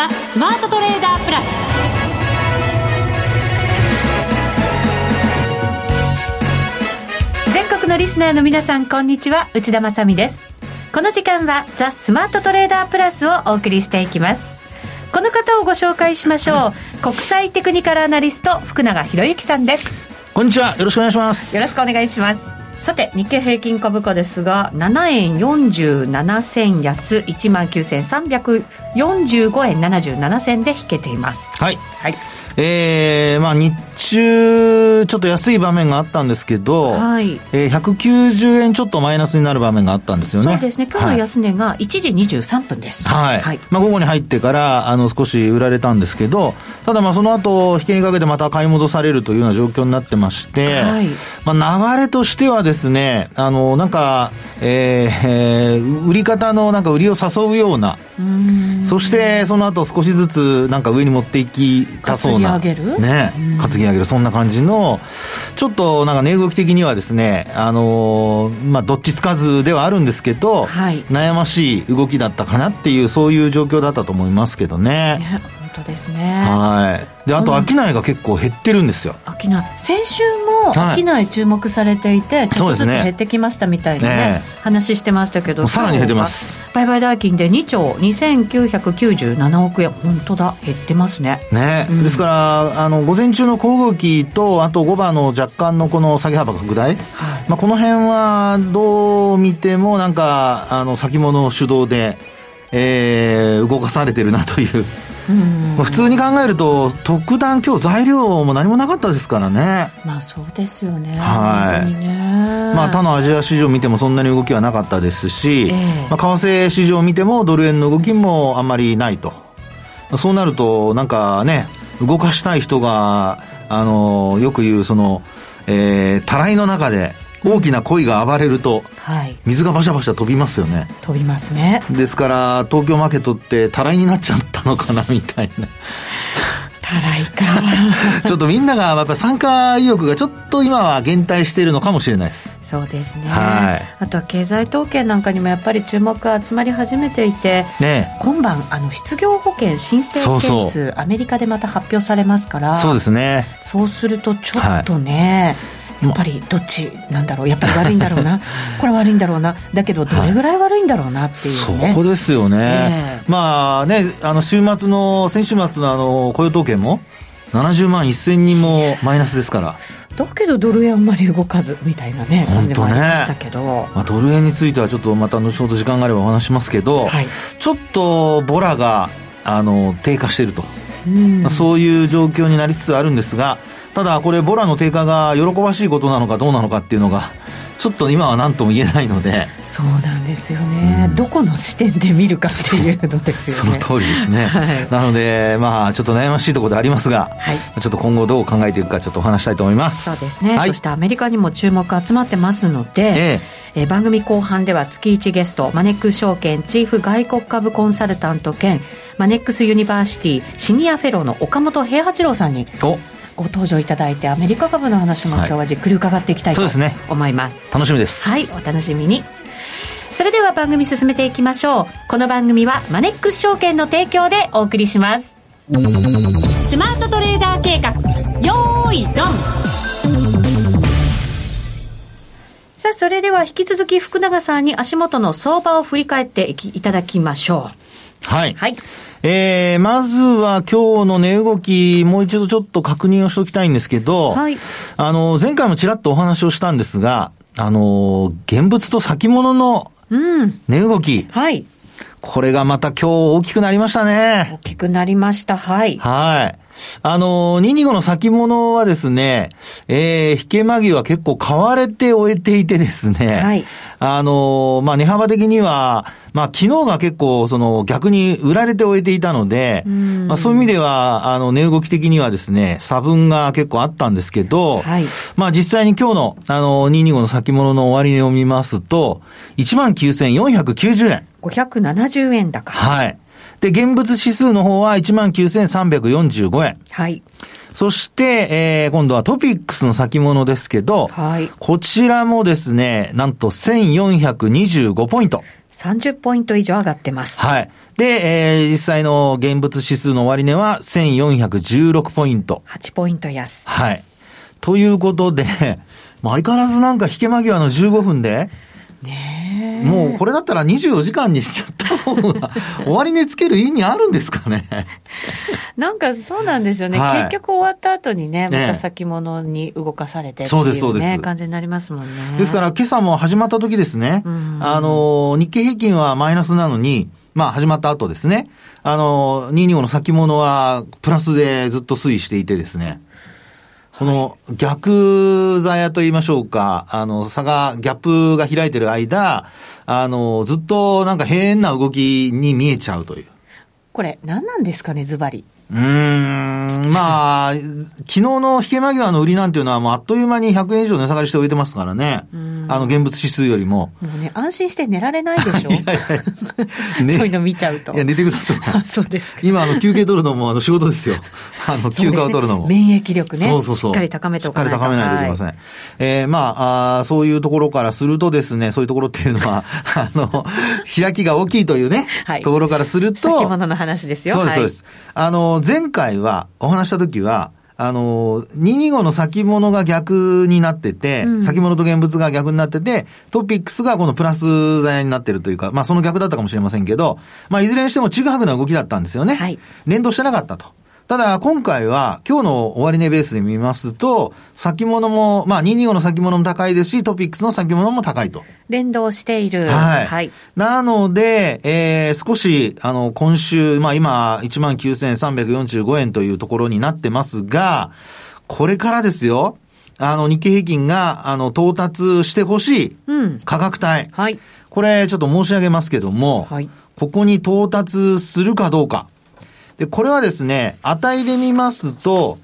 ザ・スマートトレーダープラス。全国のリスナーの皆さんこんにちは。内田まさです。この時間はザ・スマートトレーダープラスをお送りしていきます。この方をご紹介しましょう。国際テクニカルアナリスト福永博之さんです。こんにちは。よろしくお願いします。よろしくお願いしますさて日経平均株価ですが7円47銭安1万9345円77銭で引けています。はい、はいえー、まあ日中、ちょっと安い場面があったんですけど、はい。えー、190円ちょっとマイナスになる場面があったんですよね。そうですね。今日の安値が1時23分です。はい。はい、まあ午後に入ってから、あの、少し売られたんですけど、ただまあその後、引けにかけてまた買い戻されるというような状況になってまして、はい。まあ流れとしてはですね、あの、なんか、えー、えー、売り方のなんか売りを誘うような、うそしてその後少しずつなんか上に持っていきたそうな。担ぎ上げる？ね。担ぎ上げる。そんな感じの、ちょっとなんか値動き的にはですね、あのー、まあ、どっちつかずではあるんですけど、はい、悩ましい動きだったかなっていう、そういう状況だったと思いますけどね。ね本当ですね。はい。で、あと、商いが結構減ってるんですよ。商い。先週も商い注目されていて、はい、ちょっとずつ減ってきましたみたいなね、ね話してましたけど、さらに減ってます。売買代金で2兆2997億円、本当だ、減ってますね。ね。うん、ですから、あの、午前中の小動きと、あと5番の若干のこの下げ幅拡大、はい、まあ、この辺はどう見ても、なんか、あの、先物主導で、えー、動かされてるなという。まあ、普通に考えると、特段今日材料も何もなかったですからね。まあそうですよね。はい。ね、まあ他のアジア市場見てもそんなに動きはなかったですし、えー、まあ為替市場見てもドル円の動きもあんまりないと。そうなると、なんかね、動かしたい人が、あの、よく言うその、えー、たらいの中で、大きな鯉が暴れると、はい、水がバシャバシャ飛びますよね。飛びますね。ですから東京マーケットってたらいになっちゃったのかなみたいな。たらいか。ちょっとみんながやっぱ参加意欲がちょっと今は減退しているのかもしれないです。そうですね、はい、あとは経済統計なんかにもやっぱり注目が集まり始めていて、ね、今晩あの失業保険申請件数アメリカでまた発表されますから。そうですね。そうするとちょっとね、はいやっぱりどっちなんだろうやっぱり悪いんだろうな。これ悪いんだろうな。だけどどれぐらい悪いんだろうなっていう、ね、そこですよね、えー、まあねあの週末の先週末のあの雇用統計も70万1000人もマイナスですから。だけどドル円あんまり動かずみたいなね感じもありましたけど、ね、まあ、ドル円についてはちょっとまた後ほど時間があればお話しますけど、はい、ちょっとボラがあの低下していると、まあ、そういう状況になりつつあるんですがただこれ、ボラの低下が喜ばしいことなのかどうなのかっていうのが、ちょっと今は何とも言えないので。そうなんですよね、うん、どこの視点で見るかっていうのですよね。その通りですね、はい、なのでまあちょっと悩ましいところでありますが、はい、ちょっと今後どう考えていくかちょっとお話したいと思います。そうですね、はい、そしてアメリカにも注目集まってますので、ええ。えー、番組後半では月1ゲストマネックス証券チーフ外国株コンサルタント兼マネックスユニバーシティシニアフェローの岡元兵八郎さんにおご登場いただいてアメリカ株の話も今日はじっくり伺っていきたいと思いますはいす。ね、楽しみです。はいお楽しみに。それでは番組進めていきましょう。この番組はマネックス証券の提供でお送りします。スマートトレーダー計画。よーいドン。さあそれでは引き続き福永さんに足元の相場を振り返っていただきましょう。はい、はいえー、まずは今日の値動き、もう一度ちょっと確認をしておきたいんですけど、はい。あの、前回もちらっとお話をしたんですが、あの、現物と先物の値動き。うん、はい。これがまた今日大きくなりましたね。大きくなりました。はい。はい。あの、225の先物はですね、えー、引け間際結構買われて終えていてですね、はい。あの、まあ、値幅的には、まあ、昨日が結構、その、逆に売られて終えていたので、まあ、そういう意味では、あの、値動き的にはですね、差分が結構あったんですけど、はい。まあ、実際に今日の、あの、225の先物の終値を見ますと、19,490円。570円高。はい。で、現物指数の方は19,345円。はい。そして、えー、今度はトピックスの先物ですけど、はい。こちらもですね、なんと1425ポイント。30ポイント以上上がってます。はい。で、えー、実際の現物指数の終値は1416ポイント。8ポイント安。はい。ということで、相変わらずなんか引け間際の15分で、ねもうこれだったら24時間にしちゃった方が、終わり値つける意味あるんですかね。なんかそうなんですよね、はい、結局終わった後にね、また先物に動かされてっていう、ね、そうです、そうです。感じになりますもんね。ですから今朝も始まった時ですね、あの、日経平均はマイナスなのに、まあ始まった後ですね、あの、225の先物はプラスでずっと推移していてですね、この逆座屋と言いましょうか、あの、差が、ギャップが開いてる間、あの、ずっとなんか変な動きに見えちゃうという。これ、何なんですかね、ズバリ。うん、まあ、昨日の引け間際の売りなんていうのはもうあっという間に100円以上値下がりして置いてますからね。あの現物指数よりも。もうね、安心して寝られないでしょ いやいや、ね、そういうの見ちゃうと。いや、寝てください。そうですか。今、あの、休憩取るのもあの仕事ですよ。あの、休暇を取るのも。免疫力ね。そうそうそう。しっかり高めておかないと。しっかり高めないといけません。はい、えー、まああ、そういうところからするとですね、そういうところっていうのは、あの、開きが大きいというね、はい、ところからすると。先物の話ですよ。そうです、そうです。あの、前回は、お話した時は、あの、225の先物が逆になってて、うん、先物と現物が逆になってて、トピックスがこのプラス材になってるというか、まあその逆だったかもしれませんけど、まあいずれにしてもちぐはぐな動きだったんですよね。はい。連動してなかったと。ただ、今回は、今日の終値ベースで見ますと、先物も、まあ、225の先物も高いですし、トピックスの先物も高いと。連動している。はい。はい、なので、えー、少し、あの、今週、まあ、今、19,345円というところになってますが、これからですよ。あの、日経平均が、あの、到達してほしい価格帯。うん、はい。これ、ちょっと申し上げますけども、はい。ここに到達するかどうか。で、これはですね、値で見ますと、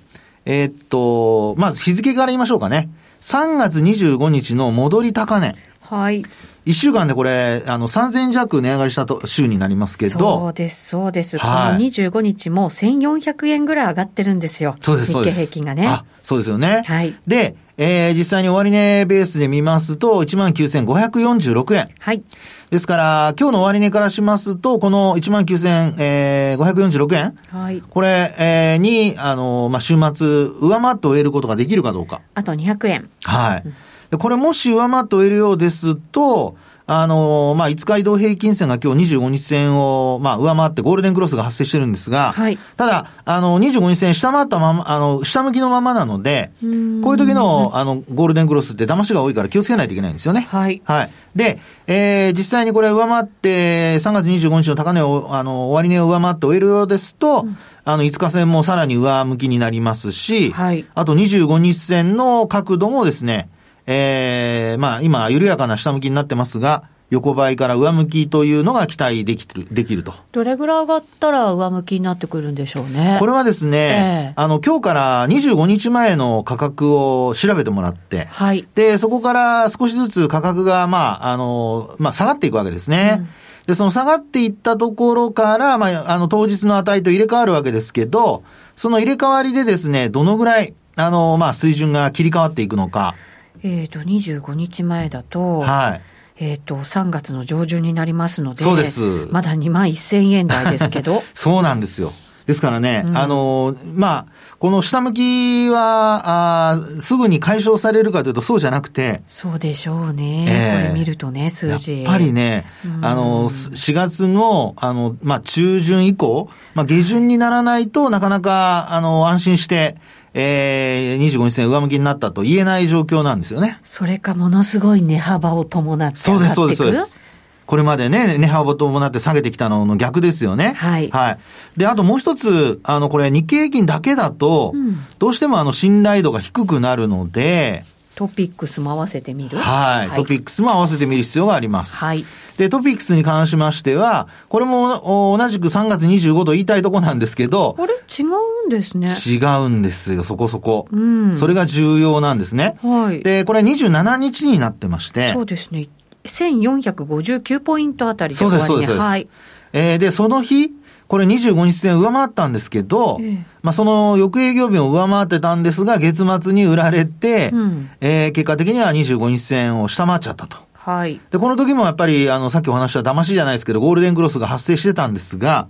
えー、っと、まず日付から言いましょうかね。3月25日の戻り高値。はい。一週間でこれ、あの、3000円弱値上がりしたと週になりますけど。そうです、そうです。はい、この25日も1400円ぐらい上がってるんですよ。そうです、そうです。日経平均がね。あ、そうですよね。はい。で、えー、実際に終値ベースで見ますと、19,546円。はい。ですから、今日の終値からしますと、この19,546円。はい。これ、えー、に、あの、まあ、週末、上回って終えることができるかどうか。あと200円。はい。でこれもし上回って終えるようですと、あの、まあ、5日移動平均線が今日25日線を、まあ、上回ってゴールデンクロスが発生してるんですが、はい。ただ、あの、25日線下回ったまま、あの、下向きのままなので、こういう時の、あの、ゴールデンクロスって騙しが多いから気をつけないといけないんですよね。はい。はい。で、えー、実際にこれ上回って、3月25日の高値を、あの、終値を上回って終えるようですと、うん、あの、5日線もさらに上向きになりますし、はい。あと25日線の角度もですね、えー、まあ今、緩やかな下向きになってますが、横ばいから上向きというのが期待できる、できると。どれぐらい上がったら上向きになってくるんでしょうね。これはですね、えー、あの、今日から25日前の価格を調べてもらって、はい。で、そこから少しずつ価格が、まあ、あの、まあ、下がっていくわけですね。うんで、その下がっていったところから、まあ、あの、当日の値と入れ替わるわけですけど、その入れ替わりでですね、どのぐらい、あの、まあ、水準が切り替わっていくのか。えっ、ー、と、25日前だと、はい。えっ、ー、と、3月の上旬になりますので、そうです。まだ2万1000円台ですけど。そうなんですよ。ですからね、うん、あの、まあ、この下向きは、あすぐに解消されるかというとそうじゃなくて。そうでしょうね。えー、これ見るとね、数字。やっぱりね、うん、あの、4月の、あの、まあ、中旬以降、まあ、下旬にならないとなかなか、あの、安心して、えー、25日線上向きになったと言えない状況なんですよね。それかものすごい値幅を伴ってそうです、そうです、そうです。これまでね、値幅を伴って下げてきたのの逆ですよね。はい。はい。で、あともう一つ、あの、これ日経平均だけだと、うん、どうしてもあの、信頼度が低くなるので、トピックスも合わせてみる？はい。トピックスも合わせてみる必要があります。はい。で、トピックスに関しましては、これも同じく3月25度言いたいとこなんですけど。あれ？違うんですね。違うんですよ、そこそこ。うん。それが重要なんですね。はい。で、これ27日になってまして。そうですね。1459ポイントあたりで終わり、ね、そうです、そうです。はい。えー、で、その日、これ25日線上回ったんですけど、ええ、まあその翌営業日を上回ってたんですが、月末に売られて、うん、えー、結果的には25日線を下回っちゃったと。はい。で、この時もやっぱり、あの、さっきお話した騙しじゃないですけど、ゴールデンクロスが発生してたんですが、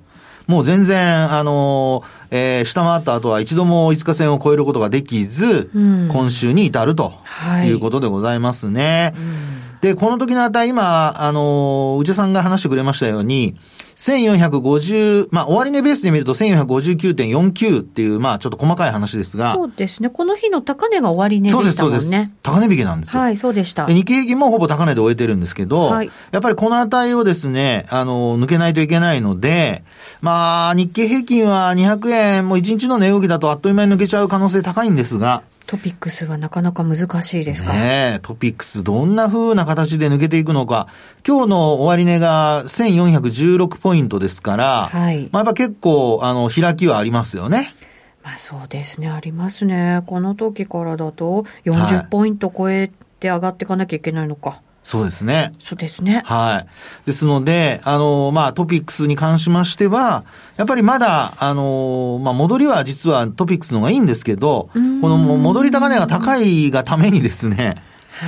もう全然、あのえー、下回った後は一度も5日線を超えることができず、うん、今週に至るということでございますね。はいうん、で、この時の値、今、あの内田さんが話してくれましたように、1450、まあ、終値ベースで見ると1459.49っていう、まあ、ちょっと細かい話ですが。そうですね。この日の高値が終値でしたもんね。そうです、そうです。高値引きなんですよ。はい、そうでした。日経平均もほぼ高値で終えてるんですけど、はい、やっぱりこの値をですね、あの、抜けないといけないので、まあ、日経平均は200円、もう1日の値動きだとあっという間に抜けちゃう可能性高いんですが、トピックスはなかなか難しいですか？ねトピックスどんな風な形で抜けていくのか。今日の終値が1416ポイントですから、はい。まあやっぱ結構、あの、開きはありますよね。まあそうですね、ありますね。この時からだと40ポイント超えて上がっていかなきゃいけないのか。はいそうですね。そうですね。はい。ですので、あの、まあ、トピックスに関しましては、やっぱりまだ、あの、まあ、戻りは実はトピックスの方がいいんですけど、この戻り高値が高いがためにですね、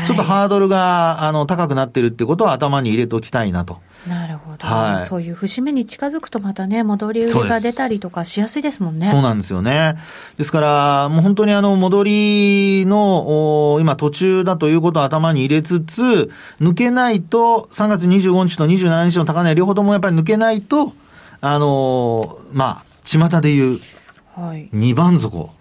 ちょっとハードルが、あの、高くなってるってことは頭に入れておきたいなと。ど。はい、そういう節目に近づくとまたね、戻り売りが出たりとかしやすいですもんね。そうなんですよね。ですから、もう本当にあの、戻りの、今途中だということを頭に入れつつ、抜けないと、3月25日と27日の高値両方ともやっぱり抜けないと、あのまあ、巷で言う、はい、2番底。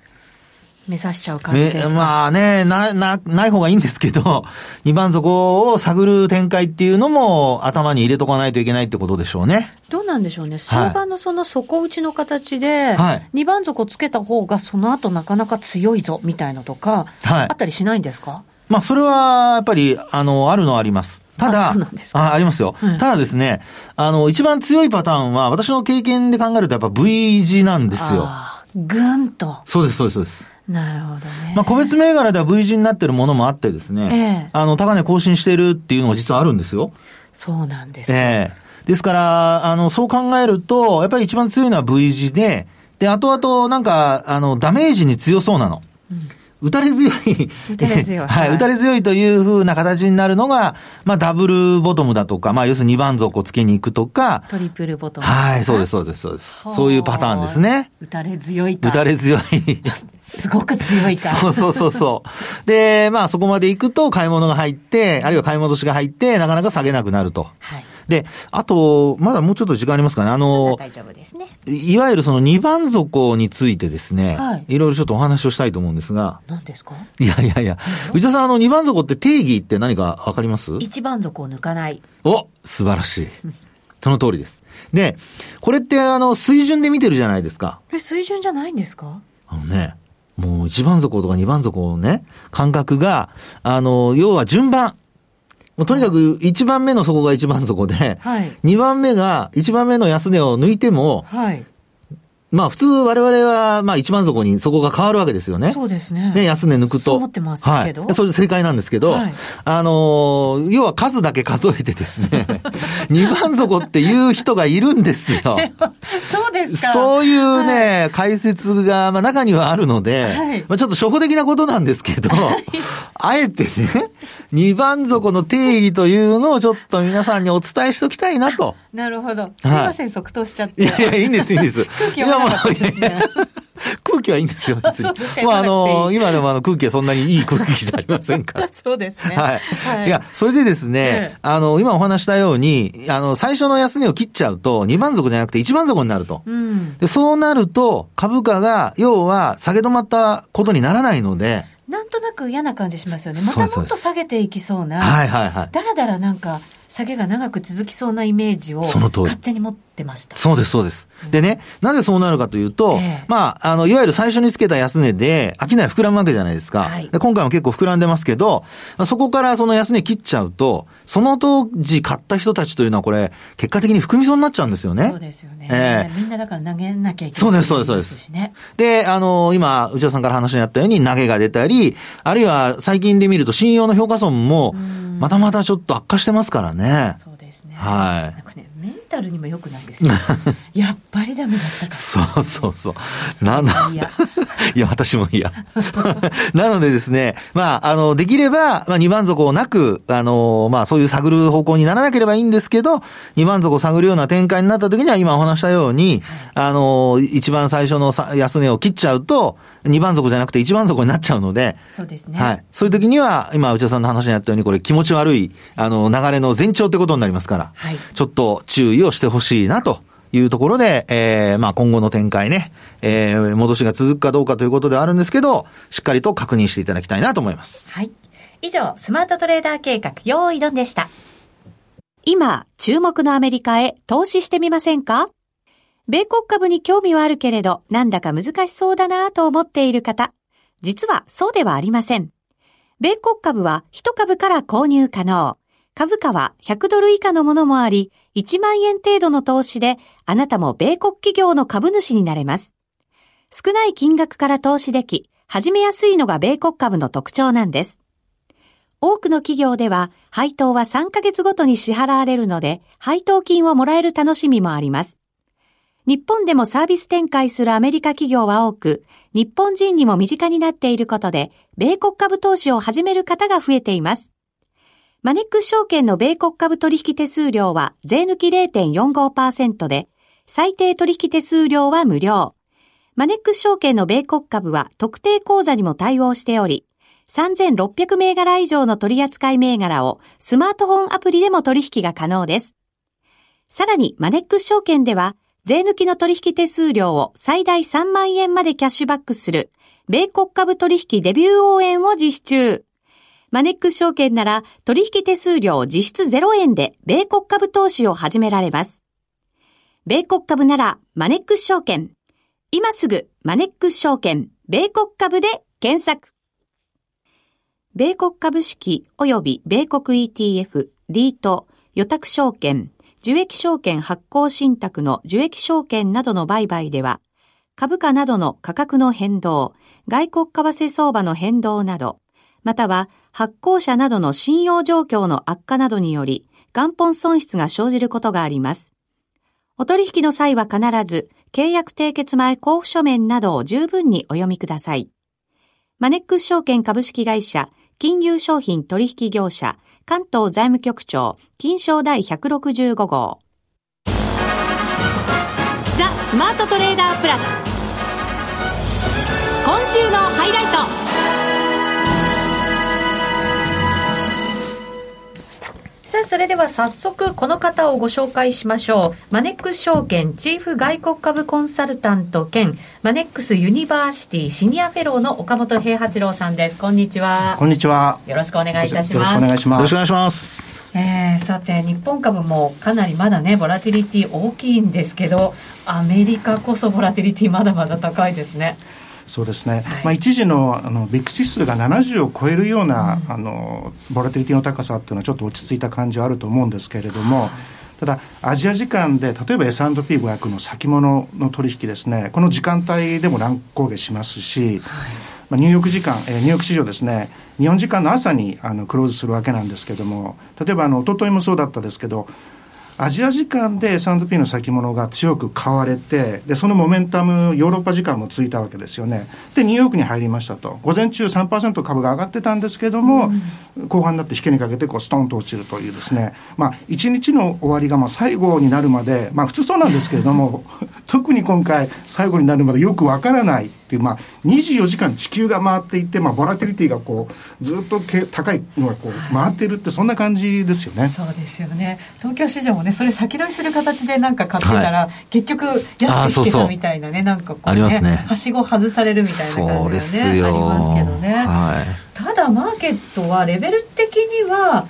目指しちゃう感じですか？まあね、な、な、ない方がいいんですけど、2番底を探る展開っていうのも頭に入れとかないといけないってことでしょうね。どうなんでしょうね？相場のその底打ちの形で、はい、2番底つけた方がその後なかなか強いぞみたいのとか、はい、あったりしないんですか？まあそれはやっぱり、あの、あるのはあります。ただ、あありますよ、うん、ただですね、あの、一番強いパターンは、私の経験で考えるとやっぱ V 字なんですよ。ぐんと。そうです、そうです、そうです。なるほどね。まあ、個別銘柄では V 字になってるものもあってですね、えー、あの、高値更新してるっていうのが実はあるんですよ。そうなんですええー、ですから、あの、そう考えると、やっぱり一番強いのは V 字で、で、後々なんか、あの、ダメージに強そうなの。うん打たれ強い。打たれ強い。はい。打たれ強いというふうな形になるのが、まあ、ダブルボトムだとか、まあ、要するに2番底をつけに行くとか。トリプルボトム。はい、そうです、そうです、そうです。そういうパターンですね。打たれ強い打たれ強い。すごく強いか。そうそうそうそう。で、まあ、そこまで行くと買い物が入って、あるいは買い戻しが入って、なかなか下げなくなると。はい。で、あと、まだもうちょっと時間ありますかね。あの、大丈夫ですね。いわゆるその二番底についてですね、はい、いろいろちょっとお話をしたいと思うんですが。何ですか？いやいやいや、内田さん、あの、二番底って定義って何かわかります？一番底を抜かない。お素晴らしい。その通りです。で、これってあの、水準で見てるじゃないですか。え、水準じゃないんですか？あのね、もう一番底とか二番底のね、感覚が、あの、要は順番。もうとにかく1番目の底が一番底で、はい、2番目が1番目の安値を抜いても、はい、まあ普通我々は、まあ一番底にそこが変わるわけですよね。そうですね。で、安値抜くと。そう思ってますけど。はい。それ正解なんですけど、はい、あのー、要は数だけ数えてですね、二番底っていう人がいるんですよ。そうですか。そういうね、はい、解説が、まあ中にはあるので、はい、まあちょっと初歩的なことなんですけど、あえてね、二番底の定義というのをちょっと皆さんにお伝えしておきたいなと。なるほど。すいません、即答しちゃって。いやいや、いいんです、いいんです。空気空気はいいんですよ、別に。まあ、あの、今でもあの空気はそんなにいい空気じゃありませんから。そうですね。はい。いや、それでですね、あの、今お話したように、あの、最初の安値を切っちゃうと、2番底じゃなくて1番底になると。うん、でそうなると、株価が、要は、下げ止まったことにならないので、なんとなく嫌な感じしますよね。またもっと下げていきそうな。はいはいはい。だらだらなんか、下げが長く続きそうなイメージを勝手に持ってました。そうです、そうです。でね、なぜそうなるかというと、えー、まあ、あの、いわゆる最初につけた安値で、商い膨らむわけじゃないですか。はい、で今回も結構膨らんでますけど、そこからその安値切っちゃうと、その当時買った人たちというのはこれ、結果的に含みそうになっちゃうんですよね。そうですよね。えー、みんなだから投げなきゃいけない、ね、そうです、そうです、そうです。で、あの、今、内田さんから話にあったように投げが出たり、あるいは最近で見ると信用の評価損も、またまたちょっと悪化してますからね。そうですね。はい。なんかね、メンタルにも良くないですよ。やっぱりダメだったかそうそうそう。なんだ。いや、いや、私も嫌。なのでですね、まあ、あの、できれば、まあ、二番底をなく、あの、まあ、そういう探る方向にならなければいいんですけど、二番底を探るような展開になった時には、今お話したように、あの、一番最初の安値を切っちゃうと、二番底じゃなくて一番底になっちゃうので、そうですね。はい。そういう時には、今、内田さんの話にあったように、これ気持ち悪い、あの、流れの前兆ってことになりますから、はい。ちょっと注意をしてほしいなと。いうところで、えー、まあ今後の展開ね、えー、戻しが続くかどうかということではあるんですけど、しっかりと確認していただきたいなと思います。はい。以上、スマートトレーダー計画、用意ドンでした。今、注目のアメリカへ投資してみませんか？米国株に興味はあるけれど、なんだか難しそうだなと思っている方。実はそうではありません。米国株は1株から購入可能。株価は100ドル以下のものもあり、1万円程度の投資で、あなたも米国企業の株主になれます。少ない金額から投資でき、始めやすいのが米国株の特徴なんです。多くの企業では、配当は3ヶ月ごとに支払われるので、配当金をもらえる楽しみもあります。日本でもサービス展開するアメリカ企業は多く、日本人にも身近になっていることで、米国株投資を始める方が増えています。マネックス証券の米国株取引手数料は税抜き0.45%で、最低取引手数料は無料。マネックス証券の米国株は特定口座にも対応しており、3600銘柄以上の取扱い銘柄をスマートフォンアプリでも取引が可能です。さらにマネックス証券では、税抜きの取引手数料を最大3万円までキャッシュバックする、米国株取引デビュー応援を実施中。マネックス証券なら取引手数料実質0円で米国株投資を始められます。米国株ならマネックス証券。今すぐマネックス証券米国株で検索。米国株式及び米国 ETF、リート、予託証券、受益証券発行信託の受益証券などの売買では、株価などの価格の変動、外国為替相場の変動など、または発行者などの信用状況の悪化などにより元本損失が生じることがあります。お取引の際は必ず契約締結前交付書面などを十分にお読みください。マネックス証券株式会社金融商品取引業者関東財務局長金賞第165号ザ・スマートトレーダープラス今週のハイライトさあ、それでは早速この方をご紹介しましょう。マネックス証券チーフ外国株コンサルタント兼マネックスユニバーシティシニアフェローの岡元兵八郎さんです。こんにちは。こんにちは。よろしくお願いいたします。よろしくお願いします。よろしくお願いします。えー、さて、日本株もかなりまだね、ボラティリティ大きいんですけど、アメリカこそボラティリティまだまだ高いですね。そうですね、はい、まあ、一時のあのビッグ指数が70を超えるような、うん、あのボラティリティの高さっていうのはちょっと落ち着いた感じはあると思うんですけれども、ただ、アジア時間で、例えば S&P500 の先物の取引ですね、この時間帯でも乱高下しますし、はい、まあ、ニューヨーク時間、えー、ニューヨーク市場ですね、日本時間の朝にあのクローズするわけなんですけれども、例えばあの一昨日もそうだったですけど、アジア時間で S&P の先物が強く買われて、で、そのモメンタム、ヨーロッパ時間もついたわけですよね。で、ニューヨークに入りましたと。午前中3%株が上がってたんですけども、うん、後半になって引けにかけて、こう、ストンと落ちるというですね。まあ、1日の終わりが、まあ、最後になるまで、まあ、普通そうなんですけれども、特に今回、最後になるまでよくわからない。っていう、まあ、24時間地球が回っていて、まあ、ボラティリティがこうずっとけ高いのがこう回ってるってそんな感じですよね。そうですよね。東京市場もねそれ先取りする形でなんか買ってたら、はい、結局安く引けたみたいなねなんかこうねねはしご外されるみたいな感じがねありますけどね。はい、ただマーケットはレベル的には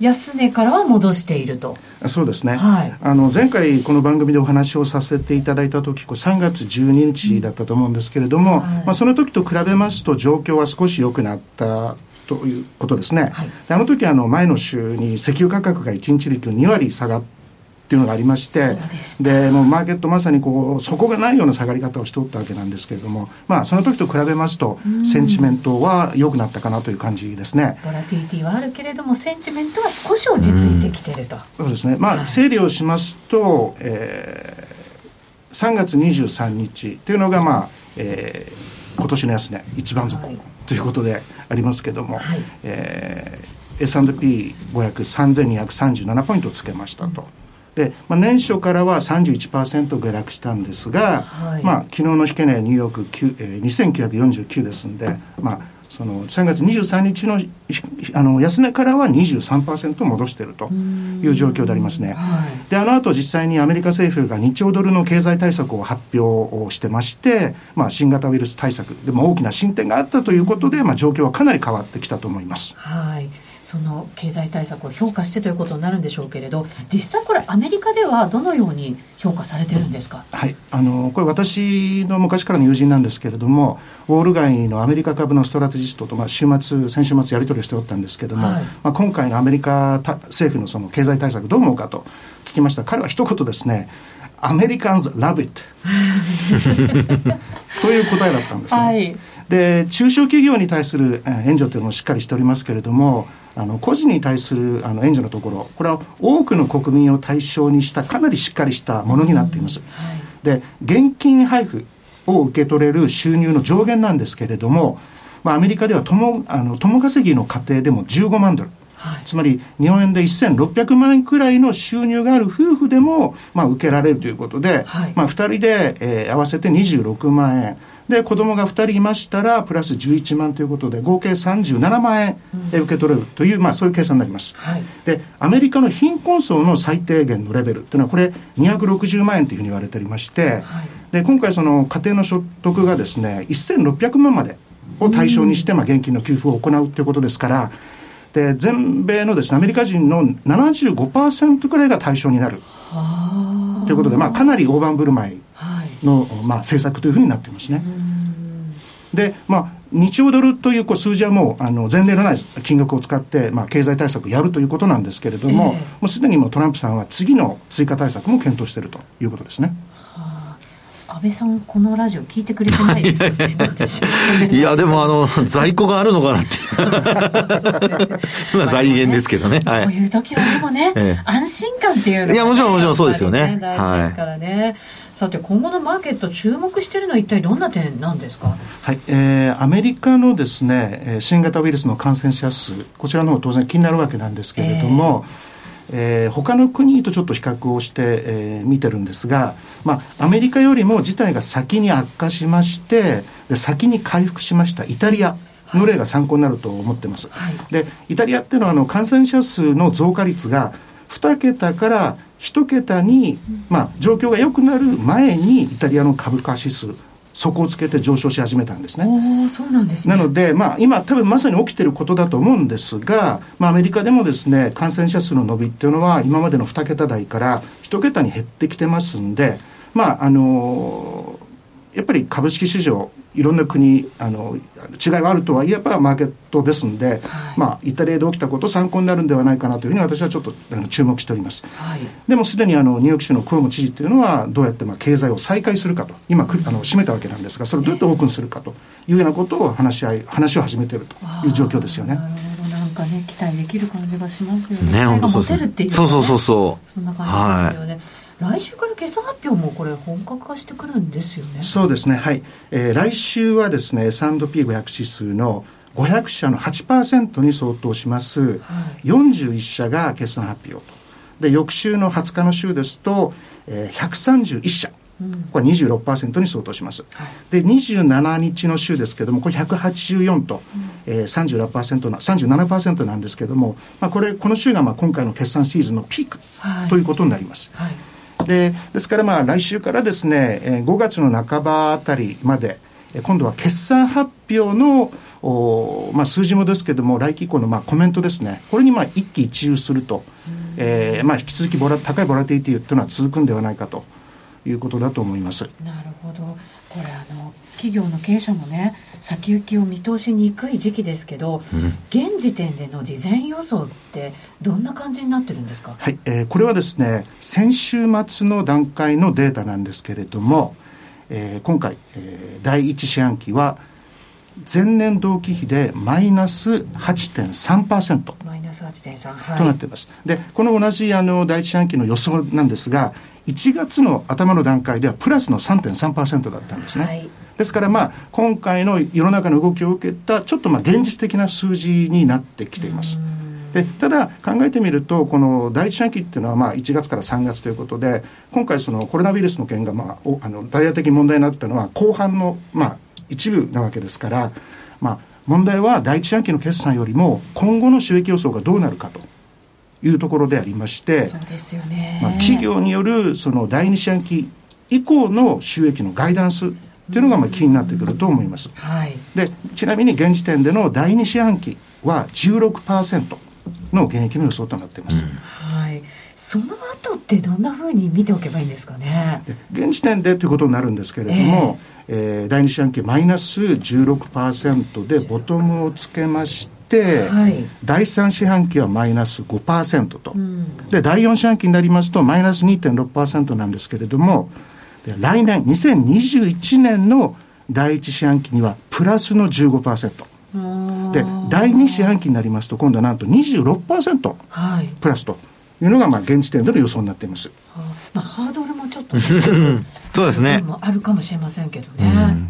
安値からは戻していると。そうですね、はい、あの前回この番組でお話をさせていただいた時3月12日だったと思うんですけれども、はい、まあ、その時と比べますと状況は少し良くなったということですね、はい、あの時あの前の週に石油価格が1日で2割下がってっていうのがありましてでもうマーケットまさにこう底がないような下がり方をしておったわけなんですけれども、まあ、その時と比べますとセンチメントは良くなったかなという感じですね。ボラティリティはあるけれどもセンチメントは少し落ち着いてきてると、そうですね。まあ、整理をしますと、えー、3月23日というのがまあ、えー、今年の安値一番底、はい、ということでありますけれども、はい、えー、S&P5003237 ポイントつけましたと。うんで、まあ、年初からは31%下落したんですが、はい、まあ、昨日の引け値ニューヨーク、えー、2949ですんで、まあ、その3月23日のあの安値からは23%戻しているという状況でありますね。はい、であの後実際にアメリカ政府が2兆ドルの経済対策を発表をしてまして、まあ、新型ウイルス対策でも大きな進展があったということで、まあ、状況はかなり変わってきたと思います。はいその経済対策を評価してということになるんでしょうけれど実際これアメリカではどのように評価されてるんですか、はい。あのこれ私の昔からの友人なんですけれどもウォール街のアメリカ株のストラテジストと、まあ、週末先週末やり取りをしておったんですけれども、はい、まあ、今回のアメリカ政府のその経済対策どう思うかと聞きました。彼は一言ですね。アメリカンズ・ラブ・イットという答えだったんですね、はいで中小企業に対する援助というのもしっかりしておりますけれどもあの個人に対するあの援助のところこれは多くの国民を対象にしたかなりしっかりしたものになっています、はい、で現金配布を受け取れる収入の上限なんですけれども、まあ、アメリカでは共あの共稼ぎの家庭でも15万ドル。はい、つまり日本円で1600万円くらいの収入がある夫婦でも、まあ、受けられるということで、はい、まあ、2人で、えー、合わせて26万円で子供が2人いましたらプラス11万ということで合計37万円受け取れるという、うん、まあ、そういう計算になります、はい、でアメリカの貧困層の最低限のレベルというのはこれ260万円というふうに言われておりまして、はい、で今回その家庭の所得がですね1600万までを対象にして、まあ、現金の給付を行うということですから、で全米のです、ね、アメリカ人の75%くらいが対象になるということで、まあ、かなり大盤振る舞いの、はい、まあ、政策というふうになっていますね。で、まあ、2兆ドルというこう数字はもうあの前例のない金額を使って、まあ、経済対策をやるということなんですけれども、えー、もうすでにもうトランプさんは次の追加対策も検討しているということですね。安倍さん、このラジオ聞いてくれてないですよね、いや、でも、あの、在庫があるのかなって。まあ、財源ですけどね。はい、こういう時はでもね、ええ、安心感っていうのが、ね、いや、もちろん、もちろんそうですよね。大事ですからね。はいさて今後のマーケット注目しているのは一体どんな点なんですか、はいえー、アメリカのですね新型ウイルスの感染者数こちらの方当然気になるわけなんですけれども、えーえー、他の国とちょっと比較をして、えー、見てるんですが、まあ、アメリカよりも事態が先に悪化しましてで先に回復しましたイタリアの例が参考になると思ってます、はい、でイタリアっていうのはあの感染者数の増加率が2桁から1桁に、まあ、状況が良くなる前にイタリアの株価指数底をつけて上昇し始めたんですね。そうなんです、ね、なので、まあ、今、多分まさに起きていることだと思うんですが、まあ、アメリカでもですね、感染者数の伸びっていうのは、今までの2桁台から1桁に減ってきてますんで、まあ、あのー、やっぱり株式市場、いろんな国あの違いはあるとはいえばマーケットですんで、はい、まあ、イタリアで起きたこと参考になるんではないかなというふうに私はちょっとあの注目しております、はい、でもすでにあのニューヨーク州のクオモ知事というのはどうやってまあ経済を再開するかと今あの閉めたわけなんですがそれをどうやってオープンするかというようなことを話し合い話を始めているという状況ですよね。なんかね期待できる感じがしますよね。ね本当そうですね。そうそうそうそう。そんな感じですよね。はい来週から決算発表もこれ本格化してくるんですよね。そうですね。はい、えー、来週はですね S&P500 指数の500社の8%に相当します、はい、41社が決算発表と。で翌週の20日の週ですと、えー、131社。これ26%に相当します、はい、で27日の週ですけれどもこれ184と、うん。えー、36%な37%なんですけれども、まあ、これこの週がまあ今回の決算シーズンのピークということになります、はいはいでですからまあ来週からですね、え5月の半ばあたりまで、今度は決算発表のお、まあ、数字もですけれども、来期以降のまあコメントですね、これにまあ一喜一憂すると、えーまあ、引き続きボラ高いボラティティというのは続くんではないかと。いうことだと思います。なるほど。これあの企業の経営者もね先行きを見通しにくい時期ですけど、うん、現時点での事前予想ってどんな感じになってるんですか？はい、えー、これはですね先週末の段階のデータなんですけれども、えー、今回、えー、第一四半期は前年同期比でマイナス8.3%マイナス8.3、となっています、でこの同じあの第一四半期の予想なんですが1月の頭の段階ではプラスの3.3%だったんですね、はい、ですからまあ今回の世の中の動きを受けたちょっとまあ現実的な数字になってきています。でただ考えてみるとこの第一四半期っていうのはまあ1月から3月ということで今回そのコロナウイルスの件がまああの大々的に問題になったのは後半のまあ一部なわけですから、まあ、問題は第一四半期の決算よりも今後の収益予想がどうなるかというところでありましてそうですよね、まあ、企業によるその第二四半期以降の収益のガイダンスっていうのがまあ気になってくると思います。はい、でちなみに現時点での第二四半期は16%の減益の予想となっています。うん、はい。その後ってどんなふうに見ておけばいいんですかね？現時点でということになるんですけれども、えー、えー、第二四半期マイナス16%でボトムをつけまして、はい、第三四半期はマイナス5%と、うん、で第四四半期になりますとマイナス2.6%なんですけれども来年2021年の第一四半期にはプラスの15%で第二四半期になりますと今度はなんと26%プラスというのがまあ現時点での予想になっています、はあまあ、ハードルもちょっと そうですね。あるかもしれませんけどね、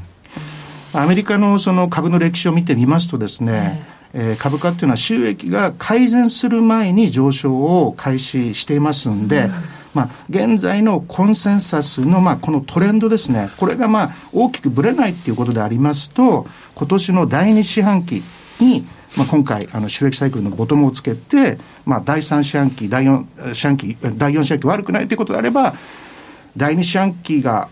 うん、アメリカのその株の歴史を見てみますとですね、えー、えー、株価っていうのは収益が改善する前に上昇を開始していますんで、うん。まあ、現在のコンセンサスの、まあ、このトレンドですね、これが、まあ、大きくぶれないっていうことでありますと、今年の第2四半期に、まあ、今回、あの、収益サイクルのボトムをつけて、まあ、第3四半期、第4四半期、第4四半期悪くないということであれば、第2四半期が、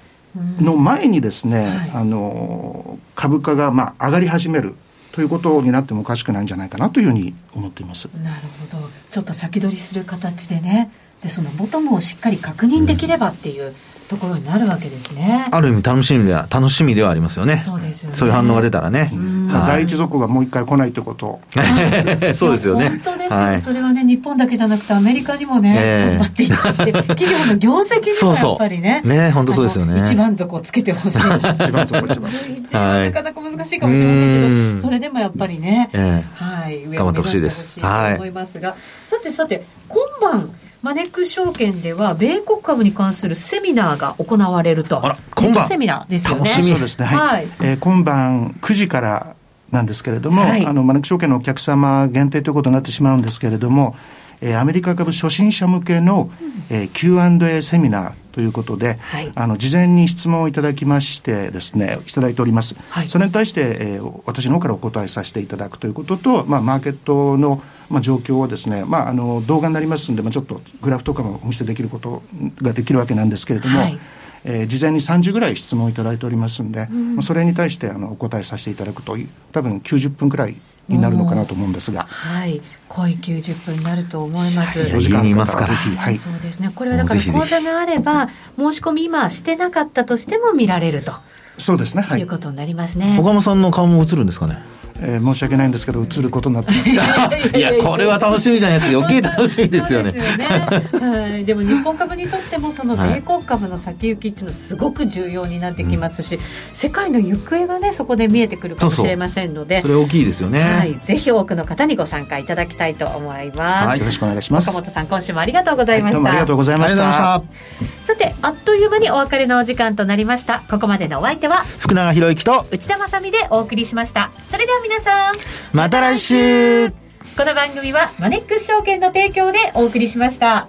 の前にですね、はい、あの、株価が、まあ、上がり始める。ということになってもおかしくないんじゃないかなというふうに思っています。なるほど。ちょっと先取りする形でね、でそのボトムをしっかり確認できればっていうところになるわけですね。ある意味楽しみでは楽しみではありますよね。そうですよね。そういう反応が出たらね。はい、第一族がもう一回来ないってこと。そうですよね。本当ですよ、はい、それはね日本だけじゃなくてアメリカにもね、えー、頑張っていって 企業の業績にもやっぱりね。そうそうね本当そうですよね。一番底をつけてほしい。一番底一番底。一番なかなか難しいかもしれませんけど、それでもやっぱりね、えー、はい、頑張ってほしいです。はい。思いますが、さてさて今晩。マネックス証券では米国株に関するセミナーが行われると。あら、今晩セミナーですよね。楽しみですね。はい。はい、えー、今晩9時からなんですけれども、はい、あの、マネックス証券のお客様限定ということになってしまうんですけれども、えー、アメリカ株初心者向けの、えー、Q&A セミナーということで、はい、あの事前に質問をいただきましてですねいただいております、はい、それに対して、えー、私の方からお答えさせていただくということと、まあ、マーケットの、まあ、状況をですね、まあ、あの動画になりますんで、まあ、ちょっとグラフとかもお見せできることができるわけなんですけれども、はいえー、事前に30ぐらい質問をいただいておりますんで、うん、それに対してあのお答えさせていただくと多分90分くらいになるのかなと思うんですが。はい。濃い90分になると思います。4時間いますから。はい。そうですね。これはだから講座があれば、申し込み今してなかったとしても見られると。そうですね。はい。いうことになりますね。岡本さんの顔も映るんですかね？えー、申し訳ないんですけど映ることになってます。いやこれは楽しみじゃないです余計楽しみですよね。ですよね、はい、でも日本株にとってもその米国株の先行きっていうのはすごく重要になってきますし、うん、世界の行方がねそこで見えてくるかもしれませんので。それ大きいですよね、はい、ぜひ多くの方にご参加いただきたいと思います、はい、よろしくお願いします。岡本さん今週もありがとうございました、はい、ありがとうございましたさてあっという間にお別れのお時間となりました。ここまでのお相手は福永博之と内田まさでお送りしました。それでは皆さんまた来週。この番組はマネックス証券の提供でお送りしました。